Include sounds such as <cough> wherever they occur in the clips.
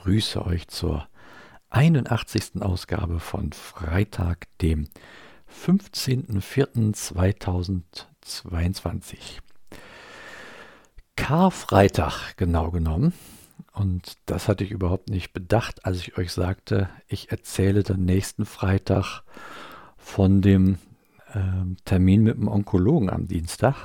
Hallo, ich grüße euch zur 81. Ausgabe von Freitag, dem 15.04.2022. Karfreitag genau genommen. Und das hatte ich überhaupt nicht bedacht, als ich euch sagte, ich erzähle dann nächsten Freitag von dem äh, Termin mit dem Onkologen am Dienstag.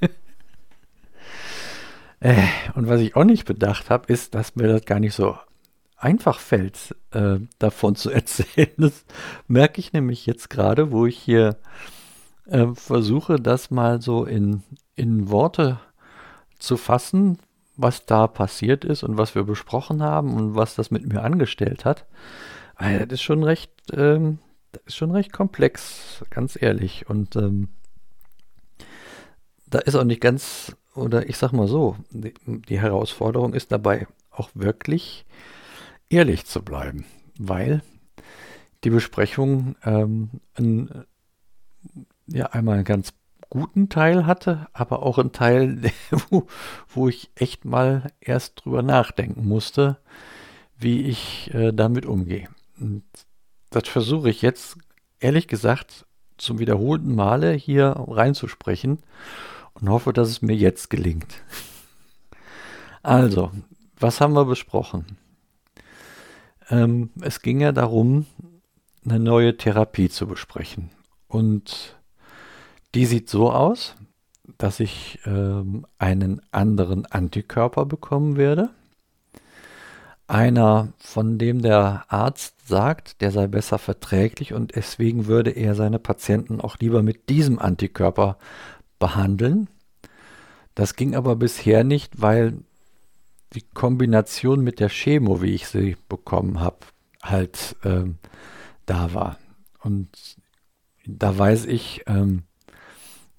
<laughs> Äh, und was ich auch nicht bedacht habe, ist, dass mir das gar nicht so einfach fällt, äh, davon zu <laughs> erzählen. Das merke ich nämlich jetzt gerade, wo ich hier äh, versuche, das mal so in, in Worte zu fassen, was da passiert ist und was wir besprochen haben und was das mit mir angestellt hat. Weil das ist schon recht, ähm, das ist schon recht komplex, ganz ehrlich. Und ähm, da ist auch nicht ganz oder ich sag mal so, die, die Herausforderung ist dabei auch wirklich ehrlich zu bleiben, weil die Besprechung ähm, ein, ja einmal einen ganz guten Teil hatte, aber auch einen Teil, <laughs> wo, wo ich echt mal erst drüber nachdenken musste, wie ich äh, damit umgehe. Und das versuche ich jetzt, ehrlich gesagt, zum wiederholten Male hier reinzusprechen und hoffe, dass es mir jetzt gelingt. Also, was haben wir besprochen? Ähm, es ging ja darum, eine neue Therapie zu besprechen. Und die sieht so aus, dass ich ähm, einen anderen Antikörper bekommen werde. Einer, von dem der Arzt sagt, der sei besser verträglich und deswegen würde er seine Patienten auch lieber mit diesem Antikörper behandeln. Das ging aber bisher nicht, weil die Kombination mit der Chemo, wie ich sie bekommen habe, halt ähm, da war. Und da weiß ich, ähm,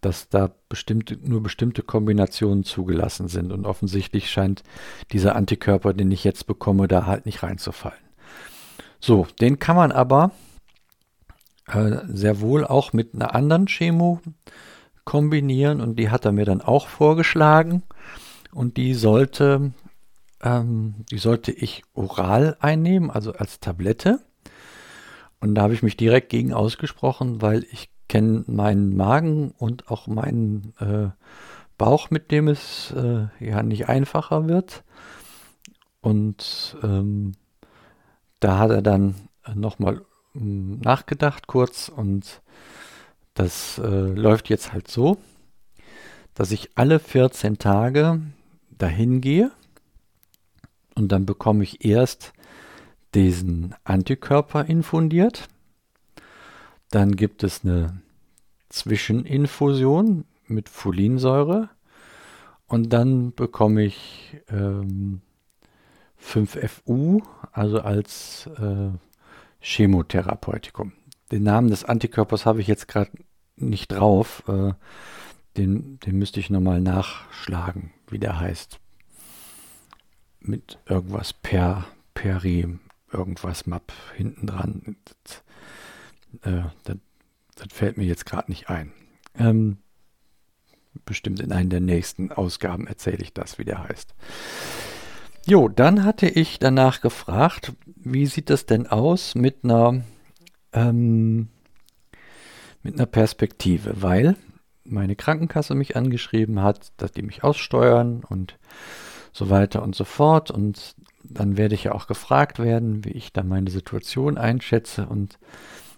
dass da bestimmte, nur bestimmte Kombinationen zugelassen sind. Und offensichtlich scheint dieser Antikörper, den ich jetzt bekomme, da halt nicht reinzufallen. So, den kann man aber äh, sehr wohl auch mit einer anderen Chemo kombinieren und die hat er mir dann auch vorgeschlagen und die sollte, ähm, die sollte ich oral einnehmen, also als Tablette. Und da habe ich mich direkt gegen ausgesprochen, weil ich kenne meinen Magen und auch meinen äh, Bauch, mit dem es äh, ja nicht einfacher wird. Und ähm, da hat er dann nochmal hm, nachgedacht kurz und das äh, läuft jetzt halt so, dass ich alle 14 Tage dahin gehe und dann bekomme ich erst diesen Antikörper infundiert. Dann gibt es eine Zwischeninfusion mit Folinsäure und dann bekomme ich ähm, 5FU, also als äh, Chemotherapeutikum den Namen des Antikörpers habe ich jetzt gerade nicht drauf. Äh, den, den müsste ich nochmal nachschlagen, wie der heißt. Mit irgendwas per, peri, irgendwas Map hinten dran. Das, äh, das, das fällt mir jetzt gerade nicht ein. Ähm, bestimmt in einer der nächsten Ausgaben erzähle ich das, wie der heißt. Jo, dann hatte ich danach gefragt, wie sieht das denn aus mit einer ähm, mit einer Perspektive, weil meine Krankenkasse mich angeschrieben hat, dass die mich aussteuern und so weiter und so fort. Und dann werde ich ja auch gefragt werden, wie ich da meine Situation einschätze. Und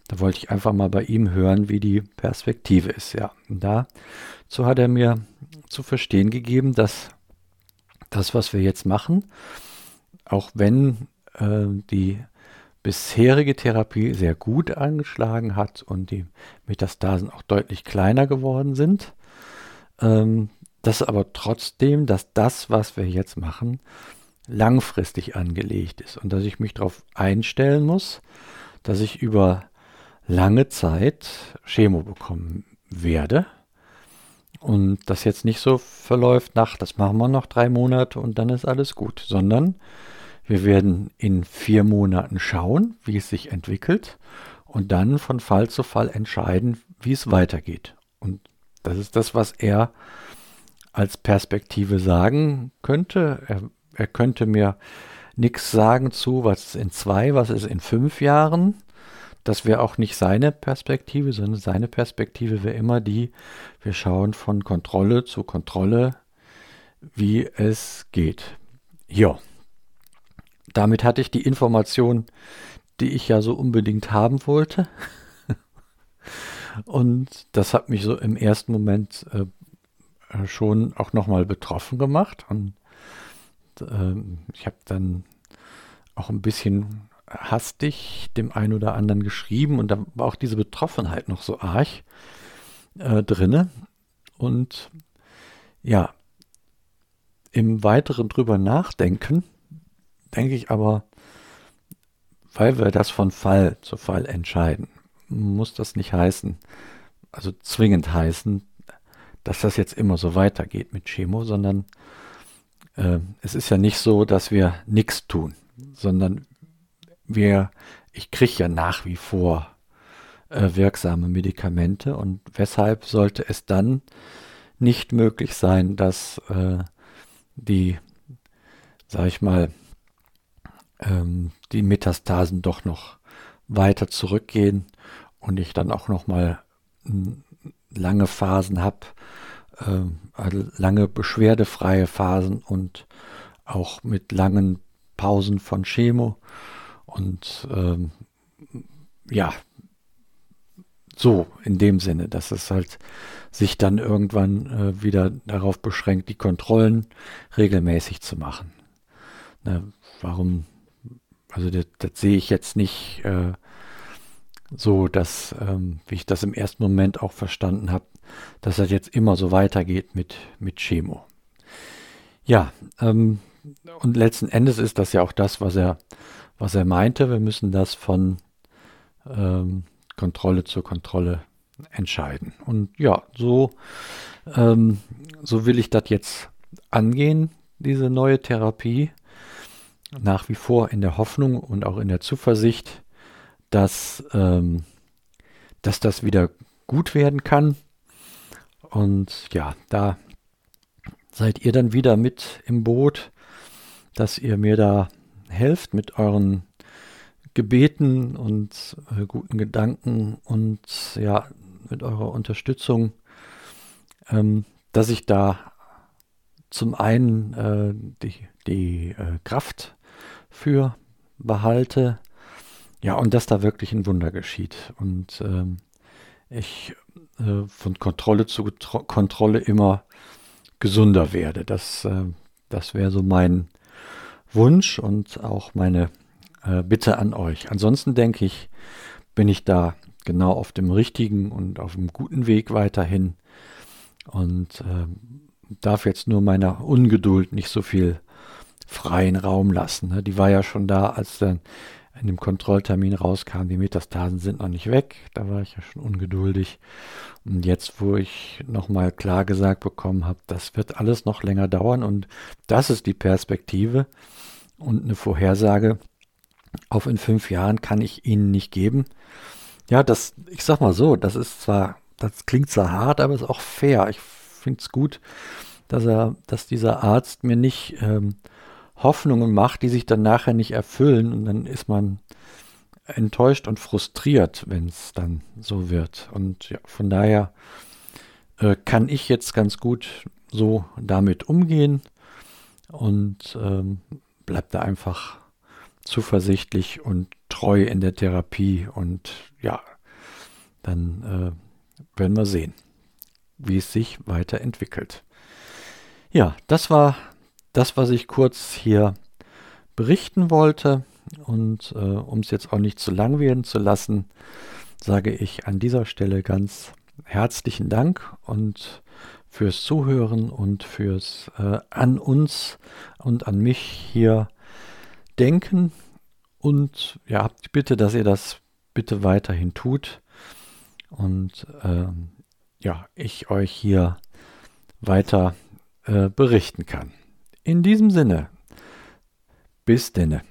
da wollte ich einfach mal bei ihm hören, wie die Perspektive ist. Ja, und dazu hat er mir zu verstehen gegeben, dass das, was wir jetzt machen, auch wenn äh, die bisherige Therapie sehr gut angeschlagen hat und die Metastasen auch deutlich kleiner geworden sind. Ähm, das aber trotzdem, dass das, was wir jetzt machen, langfristig angelegt ist und dass ich mich darauf einstellen muss, dass ich über lange Zeit Chemo bekommen werde. Und das jetzt nicht so verläuft nach, das machen wir noch drei Monate und dann ist alles gut, sondern wir werden in vier Monaten schauen, wie es sich entwickelt und dann von Fall zu Fall entscheiden, wie es weitergeht. Und das ist das, was er als Perspektive sagen könnte. Er er könnte mir nichts sagen zu, was ist in zwei, was ist in fünf Jahren. Das wäre auch nicht seine Perspektive, sondern seine Perspektive wäre immer die, wir schauen von Kontrolle zu Kontrolle, wie es geht. Ja, damit hatte ich die Information, die ich ja so unbedingt haben wollte. <laughs> Und das hat mich so im ersten Moment äh, schon auch nochmal betroffen gemacht. Und äh, ich habe dann auch ein bisschen hastig dem einen oder anderen geschrieben und da war auch diese Betroffenheit noch so arg äh, drinne. Und ja, im weiteren drüber nachdenken, denke ich aber, weil wir das von Fall zu Fall entscheiden, muss das nicht heißen, also zwingend heißen, dass das jetzt immer so weitergeht mit Chemo, sondern äh, es ist ja nicht so, dass wir nichts tun, sondern wir, ich kriege ja nach wie vor äh, wirksame Medikamente und weshalb sollte es dann nicht möglich sein, dass äh, die, sag ich mal, ähm, die Metastasen doch noch weiter zurückgehen und ich dann auch noch mal hm, lange Phasen habe, äh, also lange beschwerdefreie Phasen und auch mit langen Pausen von Chemo und ähm, ja, so in dem Sinne, dass es halt sich dann irgendwann äh, wieder darauf beschränkt, die Kontrollen regelmäßig zu machen. Na, warum, also das, das, sehe ich jetzt nicht äh, so, dass, ähm, wie ich das im ersten Moment auch verstanden habe, dass das jetzt immer so weitergeht mit, mit Chemo. Ja, ähm, und letzten Endes ist das ja auch das, was er was er meinte. Wir müssen das von ähm, Kontrolle zu Kontrolle entscheiden. Und ja, so, ähm, so will ich das jetzt angehen, diese neue Therapie. Nach wie vor in der Hoffnung und auch in der Zuversicht, dass, ähm, dass das wieder gut werden kann. Und ja, da seid ihr dann wieder mit im Boot, dass ihr mir da helft mit euren Gebeten und äh, guten Gedanken und ja, mit eurer Unterstützung, ähm, dass ich da zum einen äh, die, die äh, Kraft für behalte, ja, und dass da wirklich ein Wunder geschieht. Und ähm, ich äh, von Kontrolle zu Kontrolle immer gesunder werde. Das, äh, das wäre so mein Wunsch und auch meine äh, Bitte an euch. Ansonsten denke ich, bin ich da genau auf dem richtigen und auf dem guten Weg weiterhin und äh, darf jetzt nur meiner Ungeduld nicht so viel freien Raum lassen. Ne? Die war ja schon da, als dann in dem Kontrolltermin rauskam, die Metastasen sind noch nicht weg. Da war ich ja schon ungeduldig. Und jetzt, wo ich nochmal klar gesagt bekommen habe, das wird alles noch länger dauern und das ist die Perspektive und eine Vorhersage auf in fünf Jahren kann ich Ihnen nicht geben. Ja, das, ich sag mal so, das ist zwar, das klingt zwar hart, aber ist auch fair. Ich finde es gut, dass er, dass dieser Arzt mir nicht ähm, Hoffnungen macht, die sich dann nachher nicht erfüllen und dann ist man enttäuscht und frustriert, wenn es dann so wird. Und ja, von daher äh, kann ich jetzt ganz gut so damit umgehen und ähm, bleibt da einfach zuversichtlich und treu in der Therapie und ja, dann äh, werden wir sehen, wie es sich weiterentwickelt. Ja, das war das, was ich kurz hier berichten wollte. Und äh, um es jetzt auch nicht zu lang werden zu lassen, sage ich an dieser Stelle ganz herzlichen Dank und fürs Zuhören und fürs äh, an uns und an mich hier denken. Und ja, Bitte, dass ihr das bitte weiterhin tut. Und äh, ja, ich euch hier weiter äh, berichten kann. In diesem Sinne, bis denne.